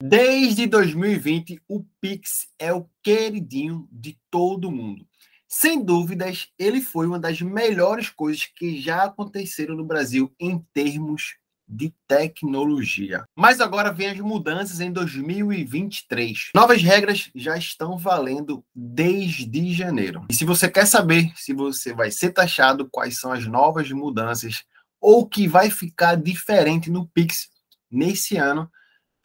Desde 2020, o Pix é o queridinho de todo mundo. Sem dúvidas, ele foi uma das melhores coisas que já aconteceram no Brasil em termos de tecnologia. Mas agora vem as mudanças em 2023. Novas regras já estão valendo desde janeiro. E se você quer saber se você vai ser taxado, quais são as novas mudanças ou que vai ficar diferente no Pix nesse ano,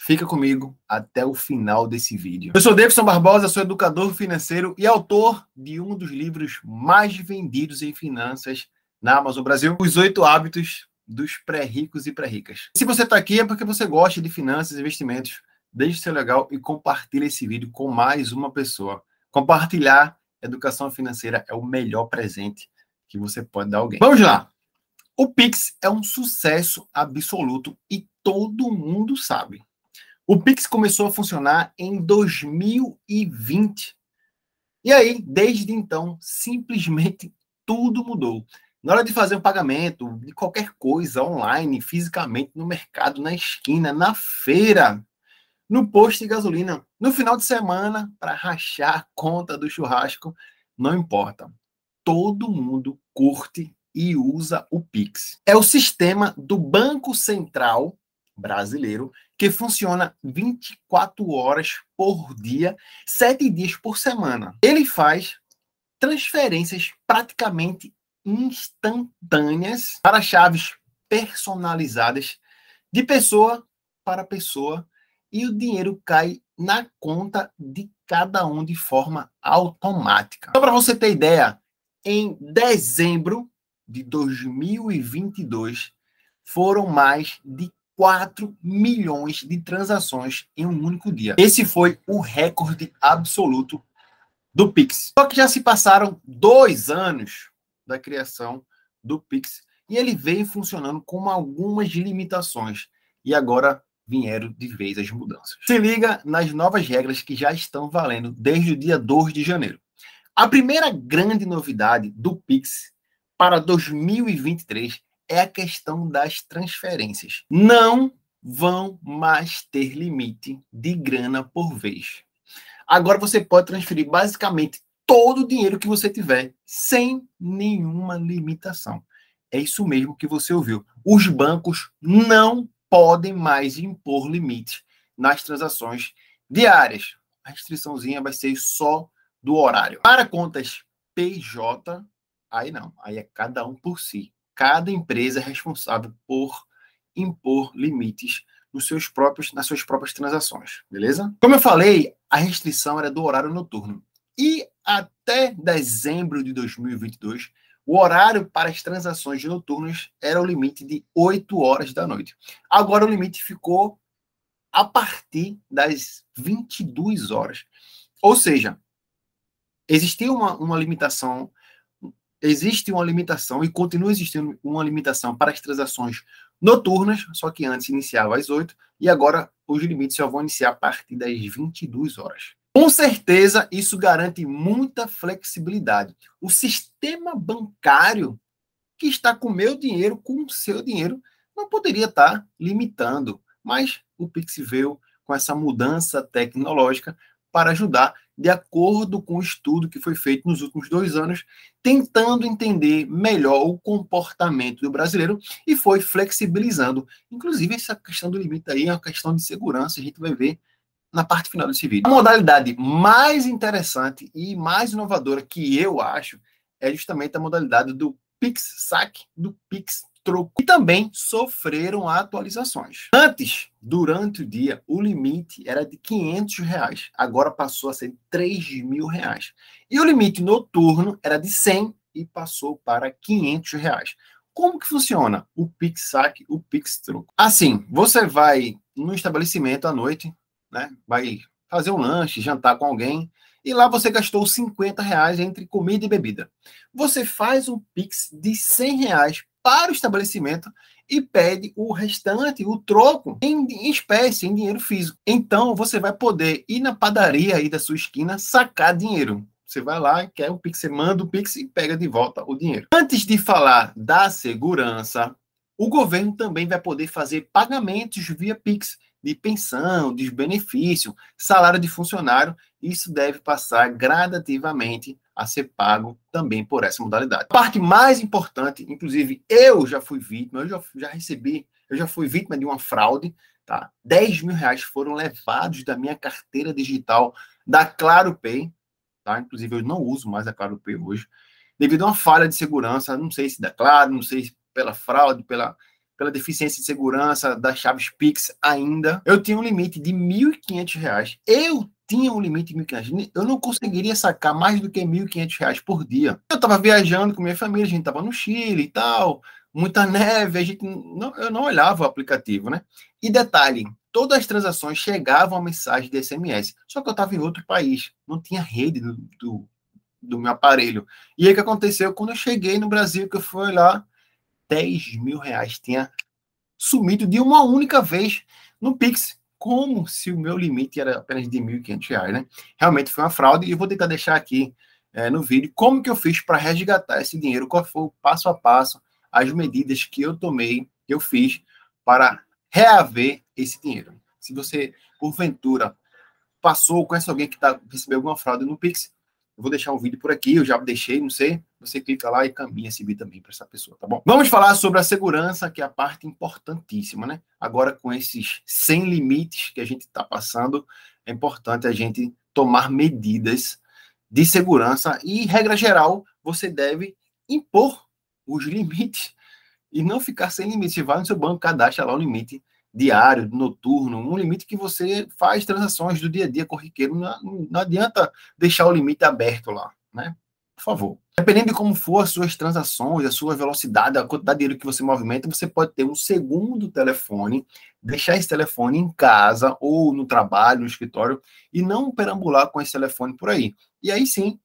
fica comigo até o final desse vídeo. Eu sou Davidson Barbosa, sou educador financeiro e autor de um dos livros mais vendidos em finanças na Amazon Brasil, Os Oito Hábitos dos Pré-Ricos e Pré-Ricas. Se você está aqui é porque você gosta de finanças e investimentos, deixe seu legal e compartilhe esse vídeo com mais uma pessoa. Compartilhar educação financeira é o melhor presente que você pode dar a alguém. Vamos lá! O Pix é um sucesso absoluto e todo mundo sabe. O Pix começou a funcionar em 2020. E aí, desde então, simplesmente tudo mudou. Na hora de fazer um pagamento de qualquer coisa online, fisicamente, no mercado, na esquina, na feira, no posto de gasolina, no final de semana, para rachar a conta do churrasco, não importa. Todo mundo curte e usa o Pix. É o sistema do Banco Central brasileiro que funciona 24 horas por dia, 7 dias por semana. Ele faz transferências praticamente instantâneas para chaves personalizadas de pessoa para pessoa e o dinheiro cai na conta de cada um de forma automática. Só para você ter ideia, em dezembro de 2022 foram mais de 4 milhões de transações em um único dia. Esse foi o recorde absoluto do Pix. Só que já se passaram dois anos da criação do Pix e ele veio funcionando com algumas limitações. E agora vieram de vez as mudanças. Se liga nas novas regras que já estão valendo desde o dia 2 de janeiro. A primeira grande novidade do Pix para 2023 é a questão das transferências. Não vão mais ter limite de grana por vez. Agora você pode transferir basicamente todo o dinheiro que você tiver, sem nenhuma limitação. É isso mesmo que você ouviu. Os bancos não podem mais impor limites nas transações diárias. A restriçãozinha vai ser só do horário. Para contas PJ, Aí não, aí é cada um por si. Cada empresa é responsável por impor limites nos seus próprios, nas suas próprias transações, beleza? Como eu falei, a restrição era do horário noturno. E até dezembro de 2022, o horário para as transações noturnas era o limite de 8 horas da noite. Agora o limite ficou a partir das 22 horas. Ou seja, existia uma, uma limitação existe uma limitação e continua existindo uma limitação para as transações noturnas, só que antes iniciava às 8 e agora os limites só vão iniciar a partir das 22 horas. Com certeza, isso garante muita flexibilidade. O sistema bancário que está com meu dinheiro, com o seu dinheiro, não poderia estar limitando, mas o Pix veio com essa mudança tecnológica para ajudar de acordo com o estudo que foi feito nos últimos dois anos, tentando entender melhor o comportamento do brasileiro e foi flexibilizando. Inclusive, essa questão do limite aí é uma questão de segurança, a gente vai ver na parte final desse vídeo. A modalidade mais interessante e mais inovadora que eu acho é justamente a modalidade do Pix Saque, do Pix troco e também sofreram atualizações. Antes, durante o dia, o limite era de 500 reais, agora passou a ser 3 mil reais. E o limite noturno era de 100 e passou para 500 reais. Como que funciona o Pix Saque, o Pix Troco? Assim, você vai no estabelecimento à noite, né? Vai fazer um lanche, jantar com alguém, e lá você gastou 50 reais entre comida e bebida. Você faz um Pix de 100 reais para o estabelecimento e pede o restante, o troco, em, em, espécie, em dinheiro físico. Então, você vai poder ir na padaria aí da sua esquina sacar dinheiro. Você vai lá, quer o Pix, você manda o Pix e pega de volta o dinheiro. Antes de falar da segurança, o governo também vai poder fazer pagamentos via Pix de pensão, de benefício, salário de funcionário, isso deve passar gradativamente a ser pago também por essa modalidade. A parte mais importante, inclusive eu já fui vítima, eu já, já recebi, eu já fui vítima de uma fraude, tá? 10 mil reais foram levados da minha carteira digital da Claro Pay, tá? Inclusive eu não uso mais a Claro Pay hoje, devido a uma falha de segurança, não sei se da Claro, não sei se pela fraude, pela, pela deficiência de segurança das chaves Pix ainda. Eu tinha um limite de R$ 1.500. Eu tinha um limite de R$ 1.500. Eu não conseguiria sacar mais do que R$ 1.500 por dia. Eu estava viajando com minha família, a gente estava no Chile e tal, muita neve, a gente não, eu não olhava o aplicativo, né? E detalhe, todas as transações chegavam a mensagem de SMS, só que eu estava em outro país, não tinha rede do, do, do meu aparelho. E aí o que aconteceu? Quando eu cheguei no Brasil, que eu fui lá, 10 mil reais tinha sumido de uma única vez no Pix, como se o meu limite era apenas de 1.500 reais, né? Realmente foi uma fraude e eu vou tentar deixar aqui é, no vídeo como que eu fiz para resgatar esse dinheiro, qual foi o passo a passo, as medidas que eu tomei, que eu fiz para reaver esse dinheiro. Se você, porventura, passou, conhece alguém que tá, recebeu alguma fraude no Pix, vou deixar um vídeo por aqui, eu já deixei, não sei. Você clica lá e caminha esse vídeo também para essa pessoa, tá bom? Vamos falar sobre a segurança, que é a parte importantíssima, né? Agora, com esses 100 limites que a gente está passando, é importante a gente tomar medidas de segurança e, regra geral, você deve impor os limites e não ficar sem limite. Você vai no seu banco, cadastra lá o limite diário, noturno, um limite que você faz transações do dia a dia corriqueiro. Não, não adianta deixar o limite aberto lá, né? Por favor. Dependendo de como for as suas transações, a sua velocidade, a quantidade de dinheiro que você movimenta, você pode ter um segundo telefone, deixar esse telefone em casa ou no trabalho, no escritório, e não perambular com esse telefone por aí. E aí sim,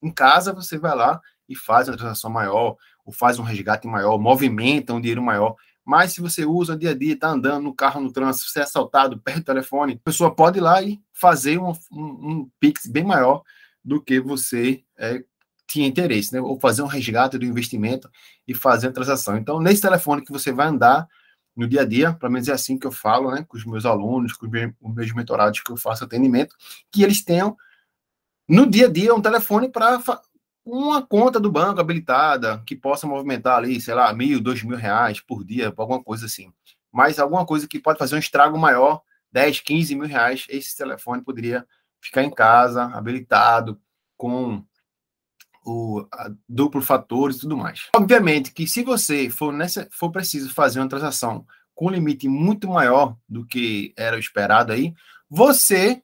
em casa você vai lá e faz uma transação maior, ou faz um resgate maior, movimenta um dinheiro maior. Mas se você usa dia a dia, está andando no carro, no trânsito, você é assaltado, perde o telefone, a pessoa pode ir lá e fazer um, um, um Pix bem maior do que você é, tinha interesse, né? Ou fazer um resgate do investimento e fazer a transação. Então, nesse telefone que você vai andar no dia a dia, pelo menos é assim que eu falo, né? Com os meus alunos, com os meus mentorados que eu faço atendimento, que eles tenham no dia a dia um telefone para uma conta do banco habilitada que possa movimentar ali, sei lá, mil, dois mil reais por dia, alguma coisa assim. Mas alguma coisa que pode fazer um estrago maior, 10, 15 mil reais, esse telefone poderia ficar em casa, habilitado, com o duplo fator e tudo mais. Obviamente que se você for, nessa, for preciso fazer uma transação com um limite muito maior do que era esperado aí, você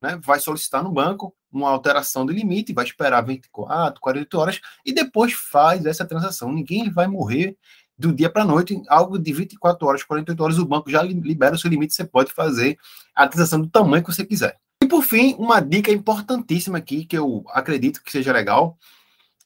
né, vai solicitar no banco uma alteração do limite, vai esperar 24, 48 horas e depois faz essa transação. Ninguém vai morrer do dia para a noite, algo de 24 horas, 48 horas, o banco já libera o seu limite, você pode fazer a transação do tamanho que você quiser. E por fim, uma dica importantíssima aqui, que eu acredito que seja legal,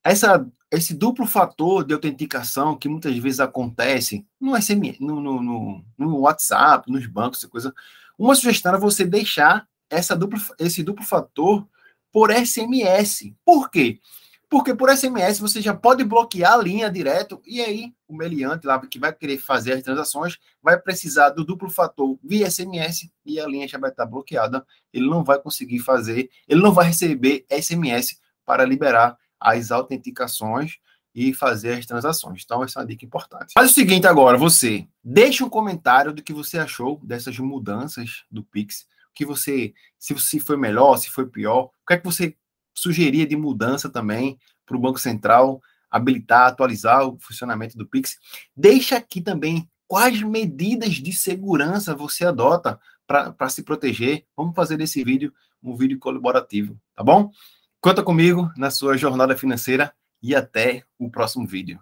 essa, esse duplo fator de autenticação que muitas vezes acontece no, SMS, no, no, no, no WhatsApp, nos bancos, essa coisa. Uma sugestão é você deixar essa duplo, esse duplo fator por SMS. Por quê? Porque por SMS você já pode bloquear a linha direto e aí o meliante lá que vai querer fazer as transações vai precisar do duplo fator via SMS e a linha já vai estar bloqueada. Ele não vai conseguir fazer, ele não vai receber SMS para liberar as autenticações e fazer as transações. Então, essa é uma dica importante. Faz o seguinte agora, você deixa um comentário do que você achou dessas mudanças do Pix que você, se, se foi melhor, se foi pior, o que é que você sugeria de mudança também para o Banco Central habilitar, atualizar o funcionamento do Pix. Deixa aqui também quais medidas de segurança você adota para se proteger. Vamos fazer desse vídeo um vídeo colaborativo, tá bom? Conta comigo na sua jornada financeira e até o próximo vídeo.